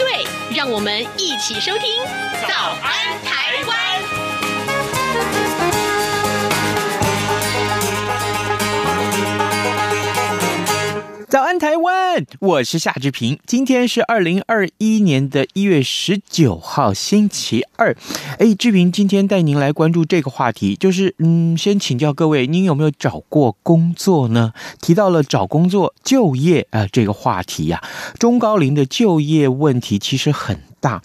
对，让我们一起收听《早安台湾》。早安，台湾！我是夏志平。今天是二零二一年的一月十九号，星期二。哎，志平今天带您来关注这个话题，就是嗯，先请教各位，您有没有找过工作呢？提到了找工作、就业啊、这个话题呀、中高龄的就业问题其实很大。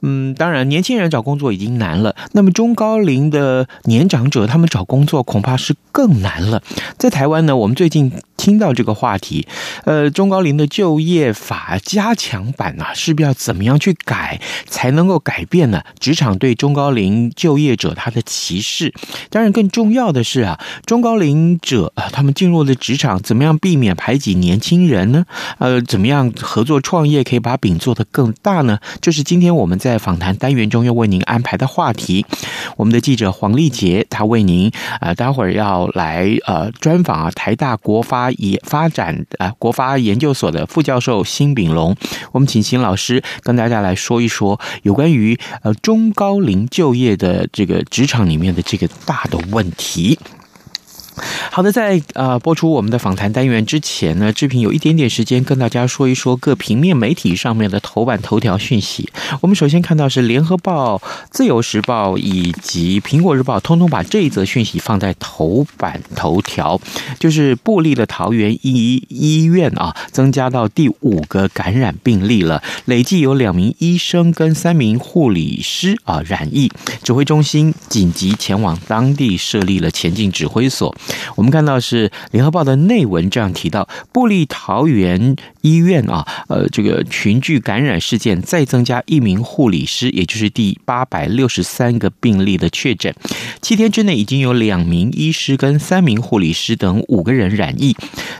嗯，当然，年轻人找工作已经难了，那么中高龄的年长者他们找工作恐怕是更难了。在台湾呢，我们最近听到这个话题。呃，中高龄的就业法加强版啊，势必要怎么样去改才能够改变呢？职场对中高龄就业者他的歧视，当然更重要的是啊，中高龄者啊，他们进入了职场，怎么样避免排挤年轻人呢？呃，怎么样合作创业可以把饼做得更大呢？就是今天我们在访谈单元中要为您安排的话题。我们的记者黄丽杰，他为您啊、呃，待会儿要来呃专访啊，台大国发也发展啊。国发研究所的副教授辛炳龙，我们请辛老师跟大家来说一说有关于呃中高龄就业的这个职场里面的这个大的问题。好的，在呃播出我们的访谈单元之前呢，志平有一点点时间跟大家说一说各平面媒体上面的头版头条讯息。我们首先看到是联合报、自由时报以及苹果日报，通通把这一则讯息放在头版头条，就是布立的桃园医医院啊，增加到第五个感染病例了，累计有两名医生跟三名护理师啊染疫，指挥中心紧急前往当地设立了前进指挥所。我们看到是联合报的内文这样提到，布利桃园医院啊，呃，这个群聚感染事件再增加一名护理师，也就是第八百六十三个病例的确诊。七天之内已经有两名医师跟三名护理师等五个人染疫。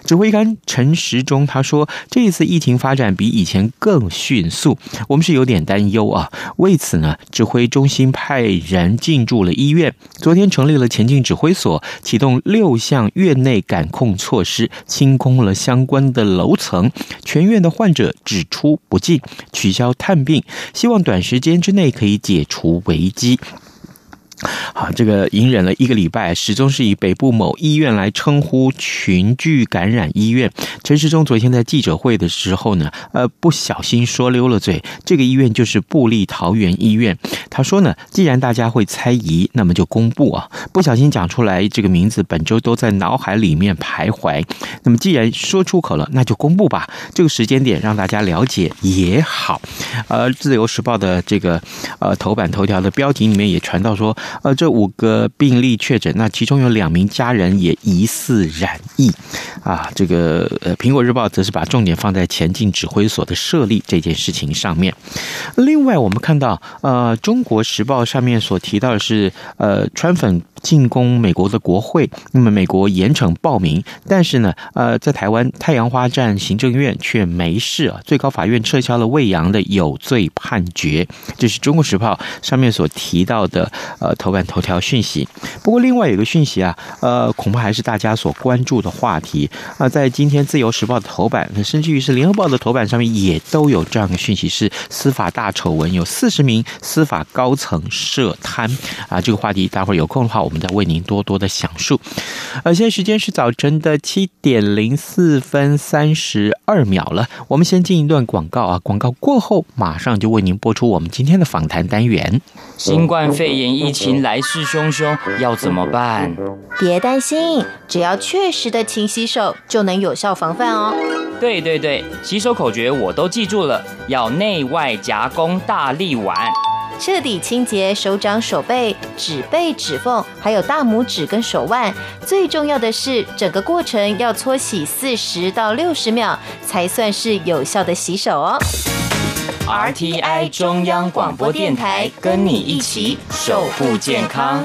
指挥官陈时中他说，这一次疫情发展比以前更迅速，我们是有点担忧啊。为此呢，指挥中心派人进驻了医院，昨天成立了前进指挥所，启动。六向院内感控措施，清空了相关的楼层，全院的患者只出不进，取消探病，希望短时间之内可以解除危机。好，这个隐忍了一个礼拜，始终是以北部某医院来称呼群聚感染医院。陈时中昨天在记者会的时候呢，呃，不小心说溜了嘴，这个医院就是布立桃园医院。他说呢，既然大家会猜疑，那么就公布啊。不小心讲出来这个名字，本周都在脑海里面徘徊。那么既然说出口了，那就公布吧。这个时间点让大家了解也好。呃，自由时报的这个呃头版头条的标题里面也传到说。呃，这五个病例确诊，那其中有两名家人也疑似染疫，啊，这个呃，苹果日报则是把重点放在前进指挥所的设立这件事情上面。另外，我们看到呃，中国时报上面所提到的是呃，川粉。进攻美国的国会，那么美国严惩暴民，但是呢，呃，在台湾太阳花站行政院却没事啊，最高法院撤销了魏扬的有罪判决，这是中国时报上面所提到的呃头版头条讯息。不过另外有个讯息啊，呃，恐怕还是大家所关注的话题。啊，在今天自由时报的头版，甚至于是联合报的头版上面也都有这样的讯息，是司法大丑闻，有四十名司法高层涉贪。啊，这个话题待会儿有空的话我们。再为您多多的讲述。呃，现在时间是早晨的七点零四分三十二秒了。我们先进一段广告啊，广告过后马上就为您播出我们今天的访谈单元。新冠肺炎疫情来势汹汹，要怎么办？别担心，只要确实的勤洗手，就能有效防范哦。对对对，洗手口诀我都记住了，要内外夹攻大立腕。彻底清洁手掌、手背、指背、指缝，还有大拇指跟手腕。最重要的是，整个过程要搓洗四十到六十秒，才算是有效的洗手哦。RTI 中央广播电台跟你一起守护健康。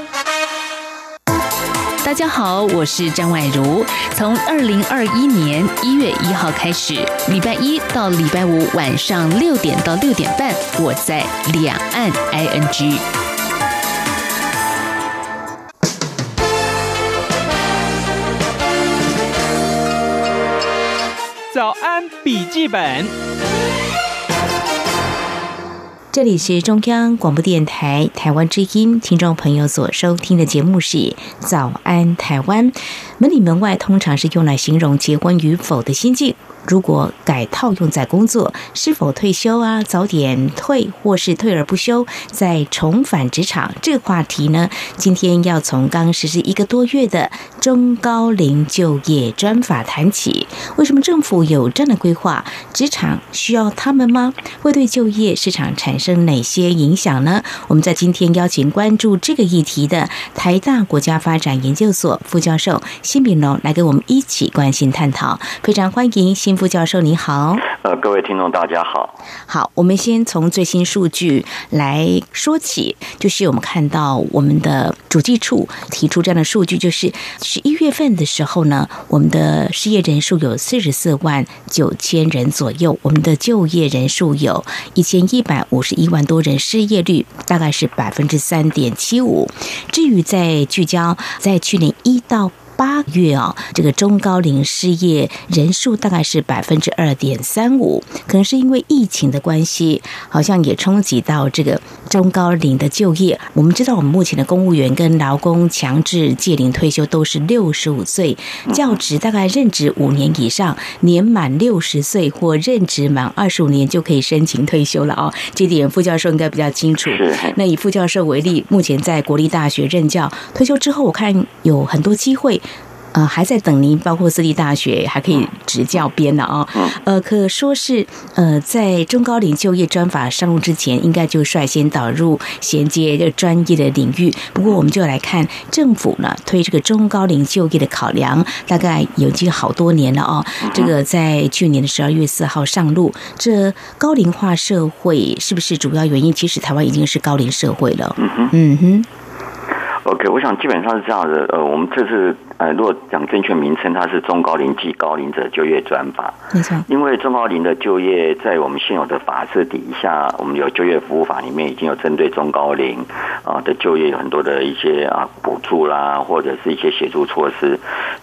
大家好，我是张婉如。从二零二一年一月一号开始，礼拜一到礼拜五晚上六点到六点半，我在两岸 ING。早安，笔记本。这里是中央广播电台台湾之音，听众朋友所收听的节目是《早安台湾》。门里门外通常是用来形容结婚与否的心境。如果改套用在工作，是否退休啊？早点退，或是退而不休，再重返职场，这个话题呢？今天要从刚实施一个多月的中高龄就业专法谈起。为什么政府有这样的规划？职场需要他们吗？会对就业市场产生哪些影响呢？我们在今天邀请关注这个议题的台大国家发展研究所副教授辛炳龙来跟我们一起关心探讨。非常欢迎辛。副教授你好，呃，各位听众大家好。好，我们先从最新数据来说起，就是我们看到我们的主计处提出这样的数据，就是十一月份的时候呢，我们的失业人数有四十四万九千人左右，我们的就业人数有一千一百五十一万多人，失业率大概是百分之三点七五。至于在聚焦在去年一到八月啊，这个中高龄失业人数大概是百分之二点三五，可能是因为疫情的关系，好像也冲击到这个中高龄的就业。我们知道，我们目前的公务员跟劳工强制届龄退休都是六十五岁，教职大概任职五年以上，年满六十岁或任职满二十五年就可以申请退休了哦。这点副教授应该比较清楚。那以副教授为例，目前在国立大学任教，退休之后，我看有很多机会。呃，还在等您，包括私立大学还可以执教编的啊。呃，可说是呃，在中高龄就业专法上路之前，应该就率先导入衔接这个专业的领域。不过，我们就来看政府呢推这个中高龄就业的考量，大概已经好多年了哦。这个在去年的十二月四号上路，这高龄化社会是不是主要原因？其实台湾已经是高龄社会了。嗯哼。嗯哼。OK，我想基本上是这样的。呃，我们这次。呃，如果讲正确名称，它是中高龄及高龄者就业专法。没错，因为中高龄的就业，在我们现有的法制底下，我们有就业服务法里面已经有针对中高龄啊的就业有很多的一些啊补助啦，或者是一些协助措施。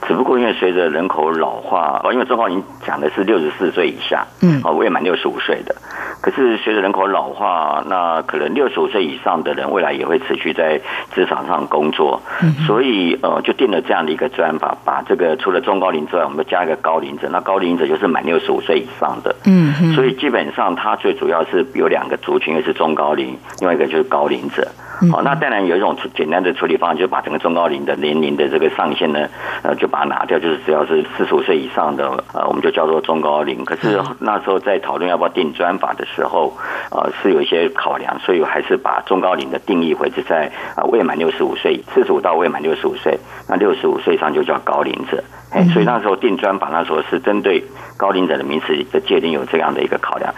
只不过因为随着人口老化，因为中高龄讲的是六十四岁以下，嗯，啊未满六十五岁的。可是随着人口老化，那可能六十五岁以上的人未来也会持续在职场上工作，所以呃就定了这样的一个。专法把这个除了中高龄之外，我们加一个高龄者。那高龄者就是满六十五岁以上的。嗯嗯。所以基本上，它最主要是有两个族群，一个是中高龄，另外一个就是高龄者。好，那当然有一种简单的处理方案，就是把整个中高龄的年龄的这个上限呢，呃，就把它拿掉，就是只要是四十五岁以上的，呃，我们就叫做中高龄。可是那时候在讨论要不要定专法的时候，呃，是有一些考量，所以还是把中高龄的定义会是在啊未满六十五岁，四十五到未满六十五岁，那六十五岁以上就叫高龄者。哎，所以那时候定专法，那时候是针对高龄者的名词的界定有这样的一个考量。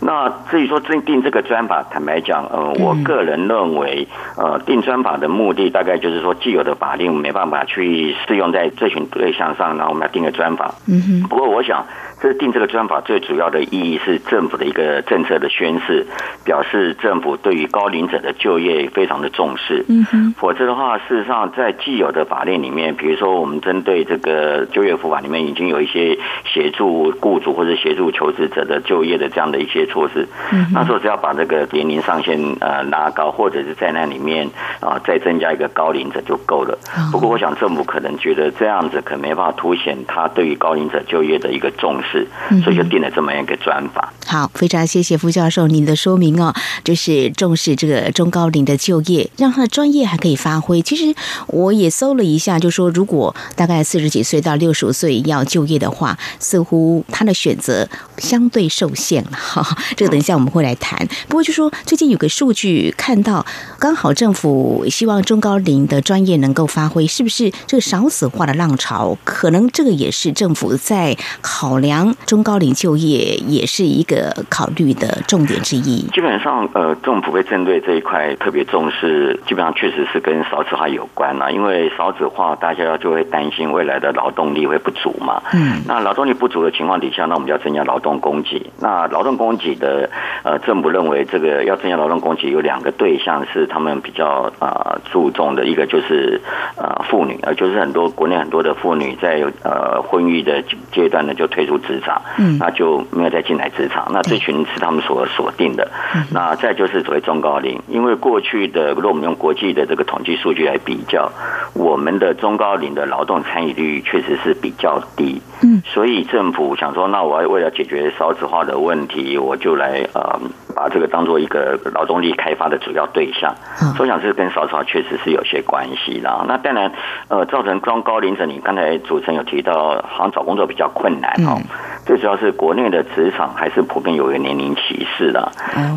那至于说定定这个专法，坦白讲，呃，我个人认为，呃，定专法的目的大概就是说，既有的法令没办法去适用在这群对象上，然后我们要定个专法。嗯哼。不过我想。这定这个专法最主要的意义是政府的一个政策的宣示，表示政府对于高龄者的就业非常的重视。嗯哼。否则的话，事实上在既有的法令里面，比如说我们针对这个就业服法里面已经有一些协助雇主或者协助求职者的就业的这样的一些措施。嗯。那时候只要把这个年龄上限呃拉高，或者是在那里面啊再增加一个高龄者就够了。不过我想政府可能觉得这样子可能没办法凸显他对于高龄者就业的一个重视。是，所以就定了这么一个专法。好，非常谢谢傅教授您的说明哦，就是重视这个中高龄的就业，让他的专业还可以发挥。其实我也搜了一下，就说如果大概四十几岁到六十五岁要就业的话，似乎他的选择相对受限了哈。这个等一下我们会来谈。不过就说最近有个数据看到，刚好政府希望中高龄的专业能够发挥，是不是这个少子化的浪潮？可能这个也是政府在考量。量中高龄就业也是一个考虑的重点之一。基本上，呃，政府会针对这一块特别重视，基本上确实是跟少子化有关了。因为少子化，大家就会担心未来的劳动力会不足嘛。嗯。那劳动力不足的情况底下，那我们就要增加劳动供给。那劳动供给的，呃，政府认为这个要增加劳动供给有两个对象是他们比较呃注重的，一个就是呃妇女，呃就是很多国内很多的妇女在呃婚育的阶段呢就退出职场，嗯，那就没有再进来职场，那这群是他们所锁定的。那再就是所谓中高龄，因为过去的如果我们用国际的这个统计数据来比较，我们的中高龄的劳动参与率确实是比较低，嗯，所以政府想说，那我要为了解决少子化的问题，我就来呃。把这个当做一个劳动力开发的主要对象，所以想是跟少子化确实是有些关系啦。那当然，呃，造成中高龄者，你刚才主持人有提到，好像找工作比较困难哦。最主要是国内的职场还是普遍有一个年龄歧视的。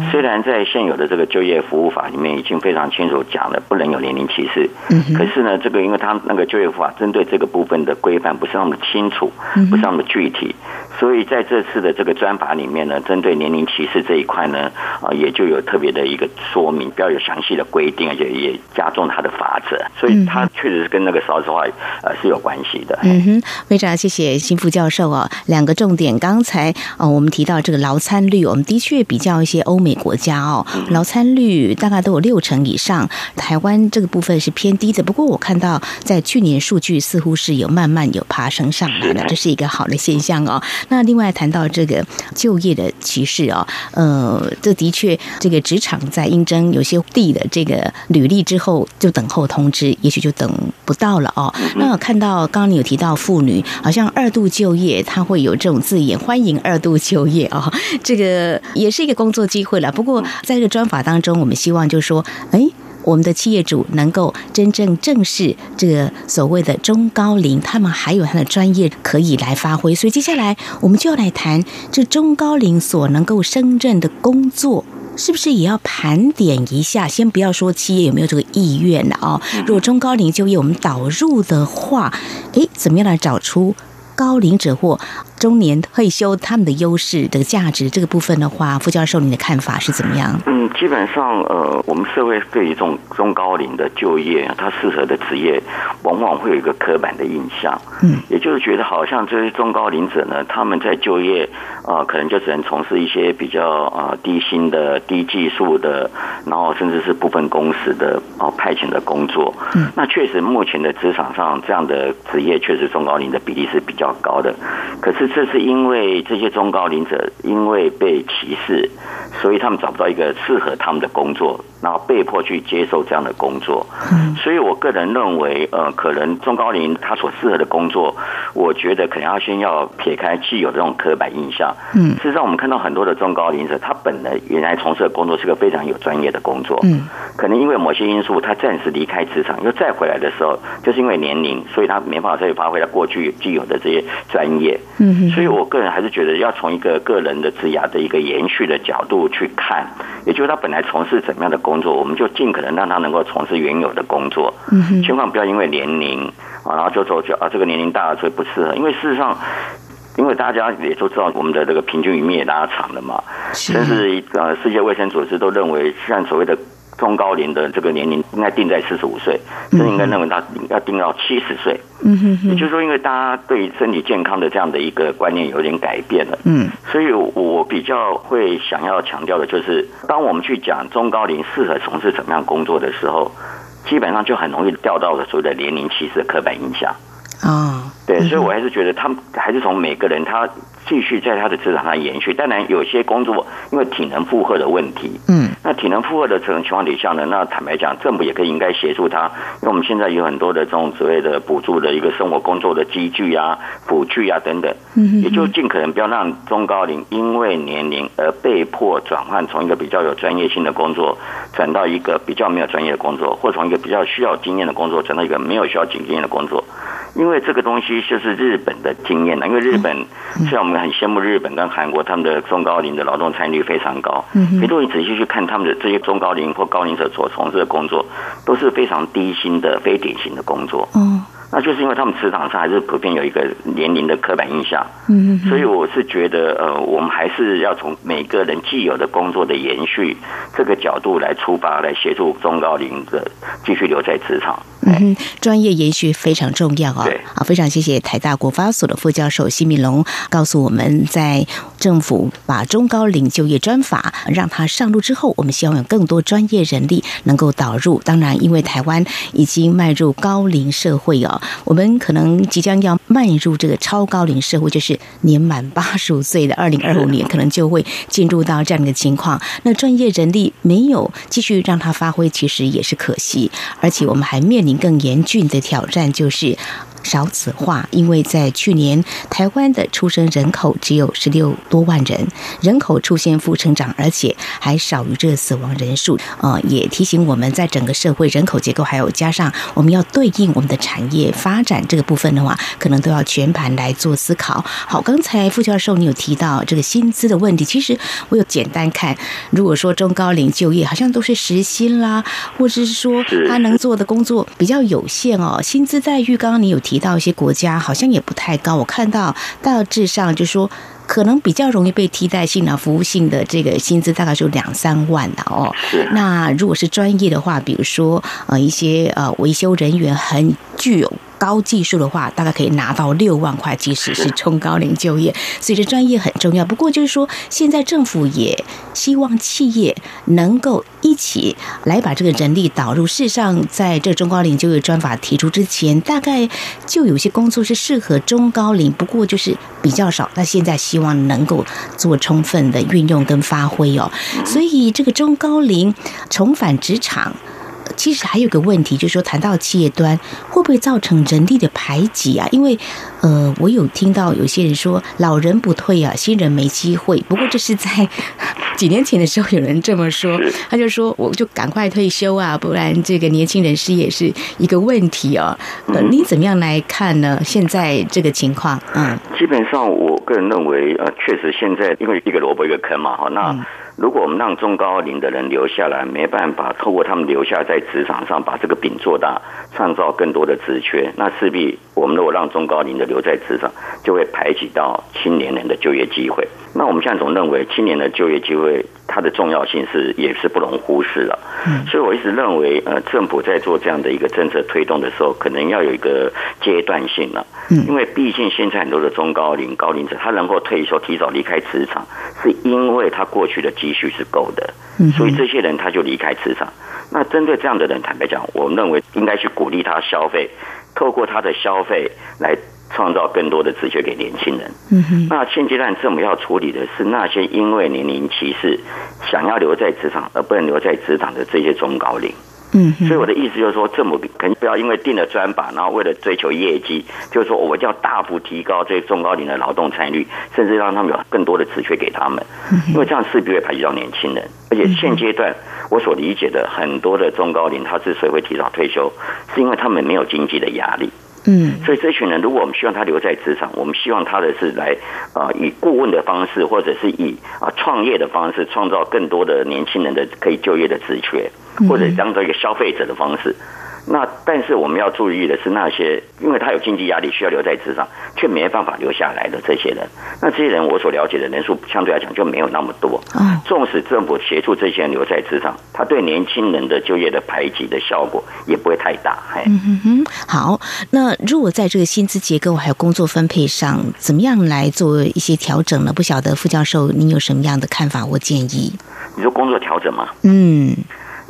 虽然在现有的这个就业服务法里面已经非常清楚讲了，不能有年龄歧视。可是呢，这个因为他那个就业法针对这个部分的规范不是那么清楚，不是那么具体。所以在这次的这个专法里面呢，针对年龄歧视这一块呢，啊，也就有特别的一个说明，比较有详细的规定，而且也加重它的罚则。所以它确实是跟那个少子化呃是有关系的。嗯哼，非常谢谢新副教授啊，两个重点。刚才啊，我们提到这个劳参率，我们的确比较一些欧美国家哦，劳参率大概都有六成以上，台湾这个部分是偏低的。不过我看到在去年数据似乎是有慢慢有爬升上来的，这是一个好的现象哦。那另外谈到这个就业的歧视哦，呃，这的确，这个职场在应征有些递的这个履历之后，就等候通知，也许就等不到了哦。那我看到刚刚你有提到妇女，好像二度就业，它会有这种字眼，欢迎二度就业哦，这个也是一个工作机会了。不过在这个专法当中，我们希望就是说，哎。我们的企业主能够真正正视这个所谓的中高龄，他们还有他的专业可以来发挥。所以接下来我们就要来谈这中高龄所能够胜任的工作，是不是也要盘点一下？先不要说企业有没有这个意愿了哦。如果中高龄就业我们导入的话，诶，怎么样来找出高龄者或中年退休他们的优势的价值这个部分的话，傅教授，你的看法是怎么样？嗯，基本上，呃，我们社会对于这种中高龄的就业，它适合的职业，往往会有一个刻板的印象。嗯，也就是觉得好像这些中高龄者呢，他们在就业啊、呃，可能就只能从事一些比较啊、呃、低薪的、低技术的，然后甚至是部分公司的哦、呃、派遣的工作。嗯，那确实目前的职场上这样的职业，确实中高龄的比例是比较高的。可是这是因为这些中高龄者因为被歧视，所以他们找不到一个适合他们的工作，然后被迫去接受这样的工作。嗯所以我个人认为，呃，可能中高龄他所适合的工作，我觉得可能要先要撇开既有的这种刻板印象。嗯，事实上我们看到很多的中高龄者，他本来原来从事的工作是个非常有专业的工作。嗯，可能因为某些因素，他暂时离开职场，又再回来的时候，就是因为年龄，所以他没办法再发挥他过去既有的这些专业。嗯，所以我个人还是觉得要从一个个人的职涯的一个延续的角度去看，也就是他本来从事怎么样的工作，我们就尽可能让他能够从事原有的工作。嗯，千万不要因为年龄啊，然后就说就啊这个年龄大了所以不适合，因为事实上，因为大家也都知道我们的这个平均余命也拉长了嘛，甚至呃世界卫生组织都认为像所谓的。中高龄的这个年龄应该定在四十五岁，甚至应该认为他要定到七十岁。嗯哼哼。也就是说，因为大家对身体健康的这样的一个观念有点改变了。嗯。所以我比较会想要强调的就是，当我们去讲中高龄适合从事什么样工作的时候，基本上就很容易掉到了所谓的年龄歧视的刻板印象。啊。对，所以我还是觉得他们还是从每个人他。继续在他的职场上延续，当然有些工作因为体能负荷的问题，嗯，那体能负荷的这种情况底下呢，那坦白讲，政府也可以应该协助他，因为我们现在有很多的这种所谓的补助的一个生活工作的机具啊、辅具啊等等，嗯，也就尽可能不要让中高龄因为年龄而被迫转换从一个比较有专业性的工作转到一个比较没有专业的工作，或从一个比较需要经验的工作转到一个没有需要经验的工作。因为这个东西就是日本的经验了，因为日本虽然我们很羡慕日本跟韩国，他们的中高龄的劳动参与率非常高。嗯，如果你仔细去看他们的这些中高龄或高龄者所从事的工作，都是非常低薪的非典型的工作。嗯，那就是因为他们职场上还是普遍有一个年龄的刻板印象，嗯，所以我是觉得，呃，我们还是要从每个人既有的工作的延续这个角度来出发，来协助中高龄的继续留在职场。嗯，专业延续非常重要啊！对，好，非常谢谢台大国发所的副教授辛铭龙告诉我们，在政府把中高龄就业专法让它上路之后，我们希望有更多专业人力能够导入。当然，因为台湾已经迈入高龄社会哦，我们可能即将要迈入这个超高龄社会，就是年满八十五岁的二零二五年，可能就会进入到这样的情况。那专业人力没有继续让它发挥，其实也是可惜，而且我们还面临。更严峻的挑战就是。少子化，因为在去年台湾的出生人口只有十六多万人，人口出现负成长，而且还少于这个死亡人数。呃，也提醒我们在整个社会人口结构，还有加上我们要对应我们的产业发展这个部分的话，可能都要全盘来做思考。好，刚才傅教授你有提到这个薪资的问题，其实我有简单看，如果说中高龄就业，好像都是时薪啦，或者是说他能做的工作比较有限哦，薪资待遇刚刚你有。提到一些国家好像也不太高，我看到大致上就说可能比较容易被替代性的服务性的这个薪资大概就两三万了哦。那如果是专业的话，比如说呃一些呃维修人员很具有。高技术的话，大概可以拿到六万块，即使是中高龄就业，所以这专业很重要。不过就是说，现在政府也希望企业能够一起来把这个人力导入。事实上，在这中高龄就业专法提出之前，大概就有些工作是适合中高龄，不过就是比较少。那现在希望能够做充分的运用跟发挥哦。所以这个中高龄重返职场。其实还有个问题，就是说谈到企业端，会不会造成人力的排挤啊？因为，呃，我有听到有些人说，老人不退啊，新人没机会。不过这是在几年前的时候，有人这么说，他就说，我就赶快退休啊，不然这个年轻人失业是一个问题啊。呃，你怎么样来看呢？现在这个情况，嗯，基本上我个人认为，呃，确实现在因为一个萝卜一个坑嘛，哈，那。如果我们让中高龄的人留下来，没办法透过他们留下在职场上把这个饼做大，创造更多的职缺，那势必我们如果让中高龄的留在职场，就会排挤到青年人的就业机会。那我们现在总认为青年的就业机会，它的重要性是也是不容忽视了。所以我一直认为，呃，政府在做这样的一个政策推动的时候，可能要有一个阶段性了。因为毕竟现在很多的中高龄高龄者，他能够退休提早离开职场，是因为他过去的积蓄是够的，所以这些人他就离开职场。那针对这样的人，坦白讲，我们认为应该去鼓励他消费，透过他的消费来。创造更多的职缺给年轻人。嗯哼。那现阶段政府要处理的是那些因为年龄歧视想要留在职场而不能留在职场的这些中高龄。嗯。所以我的意思就是说，政府肯定不要因为定了专法，然后为了追求业绩，就是说我就要大幅提高这些中高龄的劳动参与率，甚至让他们有更多的职缺给他们。因为这样势必会排挤到年轻人。而且现阶段我所理解的很多的中高龄，他之所以会提早退休，是因为他们没有经济的压力。嗯，所以这群人，如果我们希望他留在职场，我们希望他的是来啊、呃，以顾问的方式，或者是以啊创业的方式，创造更多的年轻人的可以就业的职缺，或者当做一个消费者的方式。那但是我们要注意的是，那些因为他有经济压力需要留在职场，却没办法留下来的这些人，那这些人我所了解的人数相对来讲就没有那么多。纵使政府协助这些人留在职场，他对年轻人的就业的排挤的效果也不会太大。嗯哼哼，好，那如果在这个薪资结构还有工作分配上，怎么样来做一些调整呢？不晓得副教授您有什么样的看法或建议？你说工作调整吗？嗯。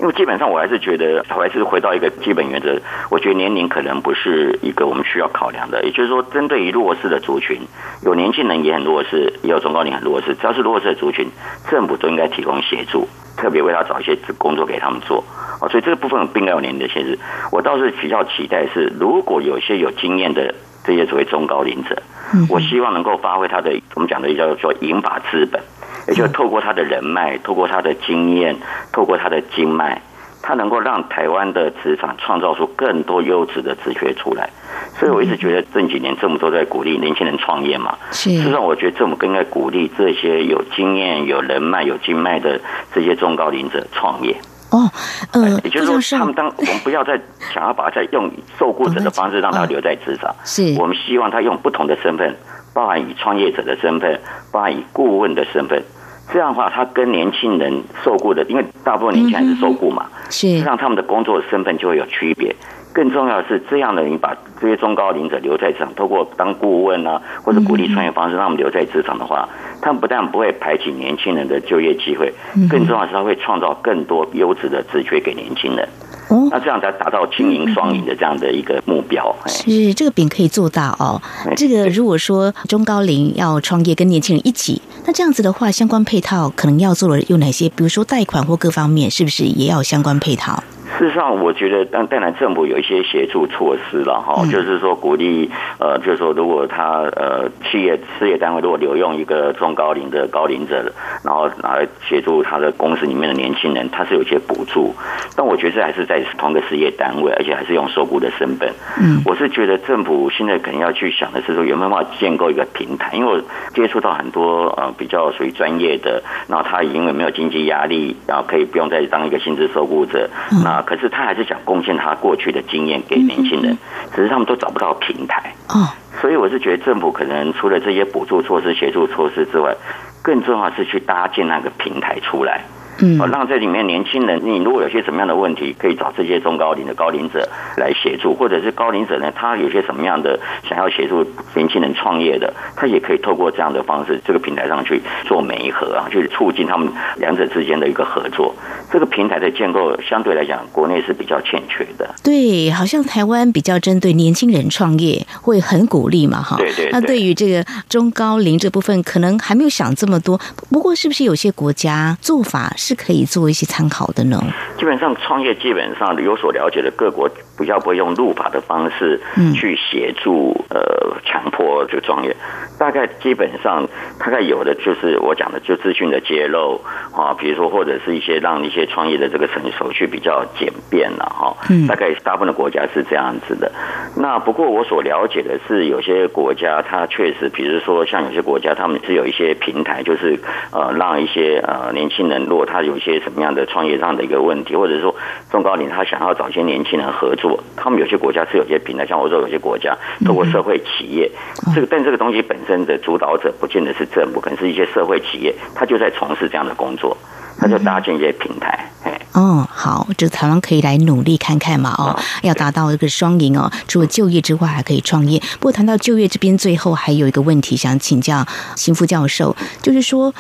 因为基本上我还是觉得，我还是回到一个基本原则。我觉得年龄可能不是一个我们需要考量的。也就是说，针对于弱势的族群，有年轻人也很弱势，也有中高龄很弱势。只要是弱势的族群，政府都应该提供协助，特别为他找一些工作给他们做。哦，所以这个部分并没有年龄的限制。我倒是比较期待是，如果有些有经验的这些所谓中高龄者，我希望能够发挥他的我们讲的叫做银发资本。也就透过他的人脉，透过他的经验，透过他的经脉，他能够让台湾的职场创造出更多优质的职缺出来。所以我一直觉得这几年政府都在鼓励年轻人创业嘛。是。实际上，我觉得政府更应该鼓励这些有经验、有人脉、有经脉的这些中高龄者创业。哦，呃，也就是说，他们当我们不要再想要把他再用受雇者的方式让他留在职场，是我们希望他用不同的身份，包含以创业者的身份，包含以顾问的身份，这样的话，他跟年轻人受雇的，因为大部分年轻人是受雇嘛，是让他们的工作身份就会有区别。更重要的是，这样的人把这些中高龄者留在职场，透过当顾问啊，或者鼓励创业方式，让他们留在职场的话，他们不但不会排挤年轻人的就业机会，更重要的是，他会创造更多优质的职缺给年轻人。哦，那这样才达到经营双赢的这样的一个目标。是这个饼可以做到哦。这个如果说中高龄要创业，跟年轻人一起，那这样子的话，相关配套可能要做的有哪些？比如说贷款或各方面，是不是也要相关配套？事实上，我觉得当当然政府有一些协助措施了哈，就是说鼓励呃，就是说如果他呃企业事业单位如果留用一个中高龄的高龄者，然后来协助他的公司里面的年轻人，他是有一些补助。但我觉得这还是在同个事业单位，而且还是用受雇的身份。嗯，我是觉得政府现在可能要去想的是说有没有办法建构一个平台，因为我接触到很多呃比较属于专业的，然后他因为没有经济压力，然后可以不用再当一个薪资受雇者，那。可是他还是想贡献他过去的经验给年轻人，只是他们都找不到平台。哦，所以我是觉得政府可能除了这些补助措施、协助措施之外，更重要是去搭建那个平台出来。嗯，让这里面年轻人，你如果有些什么样的问题，可以找这些中高龄的高龄者来协助，或者是高龄者呢，他有些什么样的想要协助年轻人创业的，他也可以透过这样的方式，这个平台上去做媒合啊，去促进他们两者之间的一个合作。这个平台的建构相对来讲，国内是比较欠缺的。对，好像台湾比较针对年轻人创业会很鼓励嘛，哈。对对。那对于这个中高龄这部分，可能还没有想这么多。不过，是不是有些国家做法是是可以做一些参考的呢？基本上创业，基本上有所了解的各国比较不会用入法的方式去协助、嗯、呃强迫这个创业。大概基本上大概有的就是我讲的，就资讯的揭露啊，比如说或者是一些让一些创业的这个手续比较简便了哈。嗯。大概大部分的国家是这样子的。那不过我所了解的是，有些国家它确实，比如说像有些国家，他们是有一些平台，就是呃让一些呃年轻人，如果他有一些什么样的创业上的一个问题，或者说中高龄他想要找一些年轻人合作，他们有些国家是有些平台，像欧洲有些国家透过社会企业，这个但这个东西本身的主导者不见得是政府，可能是一些社会企业，他就在从事这样的工作，他就搭建一些平台。哦，好，这台湾可以来努力看看嘛，哦，要达到一个双赢哦，除了就业之外，还可以创业。不过谈到就业这边，最后还有一个问题想请教邢副教授，就是说。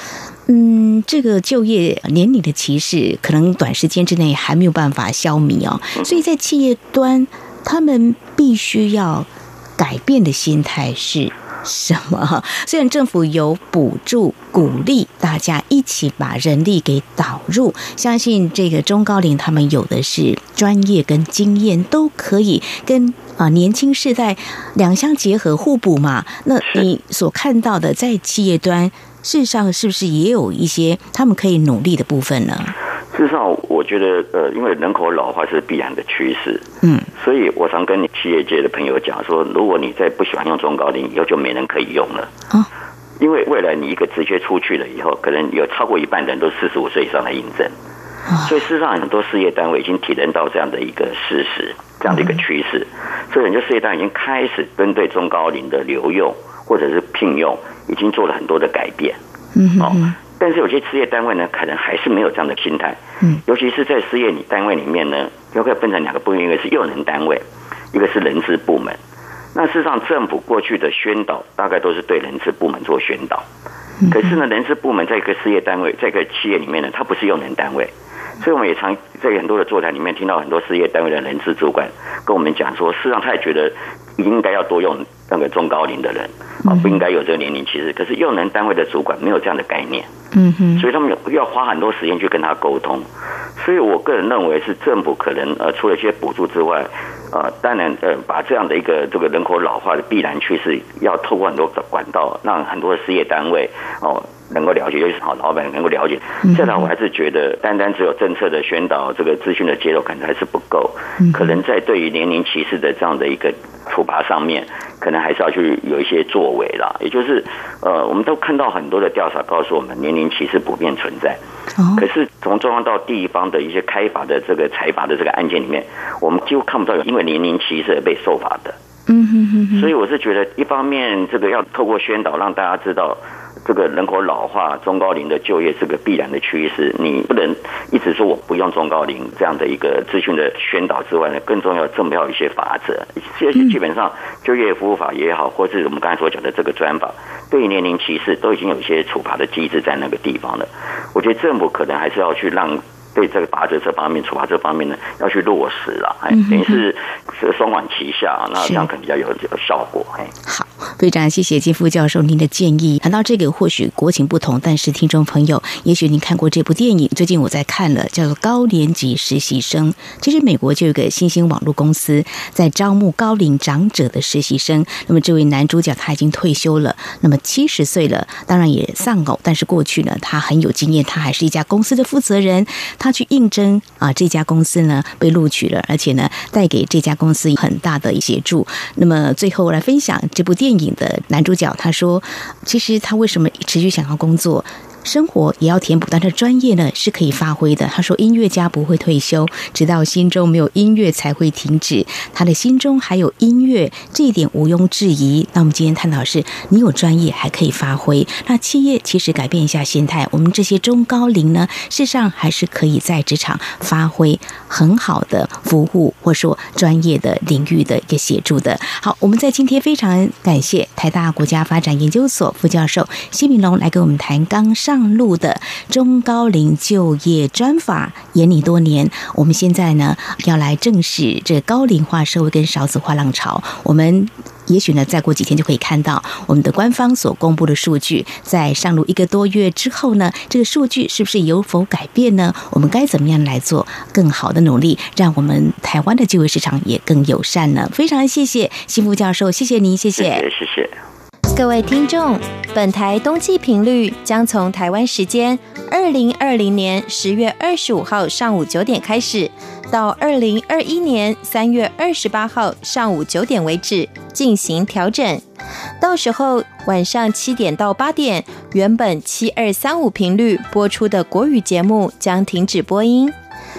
嗯，这个就业年龄的歧视，可能短时间之内还没有办法消弭哦。所以在企业端，他们必须要改变的心态是什么？虽然政府有补助鼓励大家一起把人力给导入，相信这个中高龄他们有的是专业跟经验，都可以跟啊年轻世代两相结合互补嘛。那你所看到的在企业端？事实上，是不是也有一些他们可以努力的部分呢？事实上，我觉得，呃，因为人口老化是必然的趋势，嗯，所以我常跟你企业界的朋友讲说，如果你再不喜欢用中高龄，以后就没人可以用了啊。因为未来你一个职缺出去了以后，可能有超过一半的人都四十五岁以上来应征，所以事实上很多事业单位已经体认到这样的一个事实，这样的一个趋势，所以很多事业单位已经开始针对中高龄的留用或者是聘用。已经做了很多的改变，嗯，哦，但是有些事业单位呢，可能还是没有这样的心态，嗯，尤其是在事业单位里面呢，又可以分成两个部分，一个是用人单位，一个是人事部门。那事实上，政府过去的宣导大概都是对人事部门做宣导，可是呢，人事部门在一个事业单位，在一个企业里面呢，它不是用人单位，所以我们也常在很多的座谈里面听到很多事业单位的人事主管跟我们讲说，事实上他也觉得应该要多用。那个中高龄的人啊，不应该有这个年龄歧视。可是用人单位的主管没有这样的概念，嗯哼，所以他们要花很多时间去跟他沟通。所以我个人认为是政府可能呃，除了一些补助之外，呃，当然呃，把这样的一个这个人口老化的必然趋势，要透过很多管道，让很多的事业单位哦。能够了解，尤其是好老板能够了解。现在我还是觉得，单单只有政策的宣导，这个资讯的揭露，可能还是不够。可能在对于年龄歧视的这样的一个处罚上面，可能还是要去有一些作为啦。也就是，呃，我们都看到很多的调查告诉我们，年龄歧视普遍存在。可是从中央到地方的一些开罚的这个裁罚的这个案件里面，我们几乎看不到有因为年龄歧视而被受罚的。嗯哼哼哼。所以我是觉得，一方面这个要透过宣导让大家知道。这个人口老化、中高龄的就业是个必然的趋势，你不能一直说我不用中高龄这样的一个资讯的宣导之外呢，更重要重要一些法则。这些基本上就业服务法也好，或是我们刚才所讲的这个专法，对于年龄歧视都已经有一些处罚的机制在那个地方了。我觉得政府可能还是要去让。对这个罚则这方面、处罚这方面呢，要去落实了，哎，等于是是双管齐下，那这样可能比较有有效果。哎，好，非常谢谢金副教授您的建议。谈到这个，或许国情不同，但是听众朋友，也许您看过这部电影，最近我在看了，叫做《高年级实习生》。其实美国就有个新兴网络公司在招募高龄长者的实习生。那么这位男主角他已经退休了，那么七十岁了，当然也丧偶，但是过去呢，他很有经验，他还是一家公司的负责人。他去应征啊，这家公司呢被录取了，而且呢带给这家公司很大的协助。那么最后来分享这部电影的男主角，他说，其实他为什么持续想要工作？生活也要填补，但是专业呢是可以发挥的。他说：“音乐家不会退休，直到心中没有音乐才会停止。他的心中还有音乐，这一点毋庸置疑。”那我们今天探讨是，你有专业还可以发挥。那企业其实改变一下心态，我们这些中高龄呢，事实上还是可以在职场发挥很好的服务，或说专业的领域的一个协助的。好，我们在今天非常感谢台大国家发展研究所副教授谢铭龙来跟我们谈刚上。上路的中高龄就业专法研拟多年，我们现在呢要来正视这高龄化社会跟少子化浪潮。我们也许呢再过几天就可以看到我们的官方所公布的数据，在上路一个多月之后呢，这个数据是不是有否改变呢？我们该怎么样来做更好的努力，让我们台湾的就业市场也更友善呢？非常谢谢谢副教授，谢谢您，谢谢。谢谢各位听众，本台冬季频率将从台湾时间二零二零年十月二十五号上午九点开始，到二零二一年三月二十八号上午九点为止进行调整。到时候晚上七点到八点，原本七二三五频率播出的国语节目将停止播音。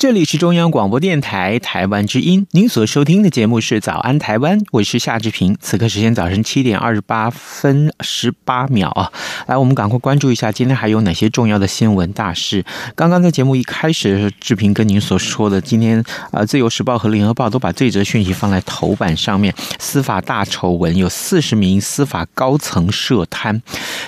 这里是中央广播电台台湾之音，您所收听的节目是《早安台湾》，我是夏志平。此刻时间早晨七点二十八分十八秒啊，来，我们赶快关注一下今天还有哪些重要的新闻大事。刚刚在节目一开始的时候，志平跟您所说的，今天啊，《自由时报》和《联合报》都把这则讯息放在头版上面。司法大丑闻，有四十名司法高层涉贪。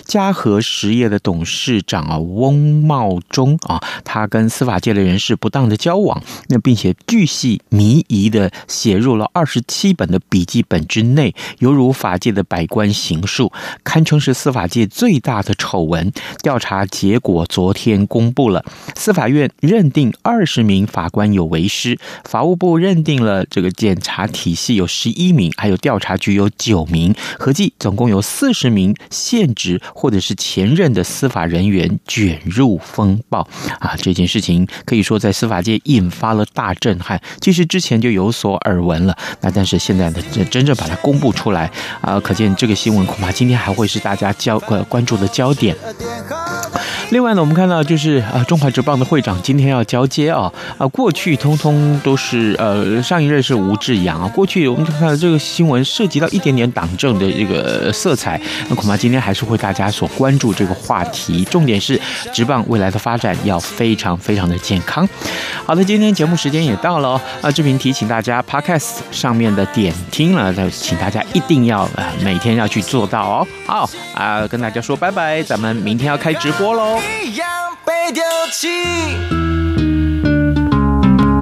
嘉禾实业的董事长啊，翁茂忠啊，他跟司法界的人士不当的交往，那并且巨细靡遗的写入了二十七本的笔记本之内，犹如法界的百官行述，堪称是司法界最大的丑闻。调查结果昨天公布了，司法院认定二十名法官有违失，法务部认定了这个检察体系有十一名，还有调查局有九名，合计总共有四十名现职或者是前任的司法人员卷入风暴啊！这件事情可以说在司法界。也引发了大震撼。其实之前就有所耳闻了，那但是现在呢，真正把它公布出来啊，可见这个新闻恐怕今天还会是大家焦呃关注的焦点。另外呢，我们看到就是啊，中华职棒的会长今天要交接啊啊，过去通通都是呃，上一任是吴志扬啊。过去我们看到这个新闻涉及到一点点党政的这个色彩，那恐怕今天还是会大家所关注这个话题。重点是职棒未来的发展要非常非常的健康。好的，今天节目时间也到了哦，啊，志平提醒大家，Podcast 上面的点听了，再请大家一定要啊每天要去做到哦。好啊，跟大家说拜拜，咱们明天要开直播喽。一样被丢弃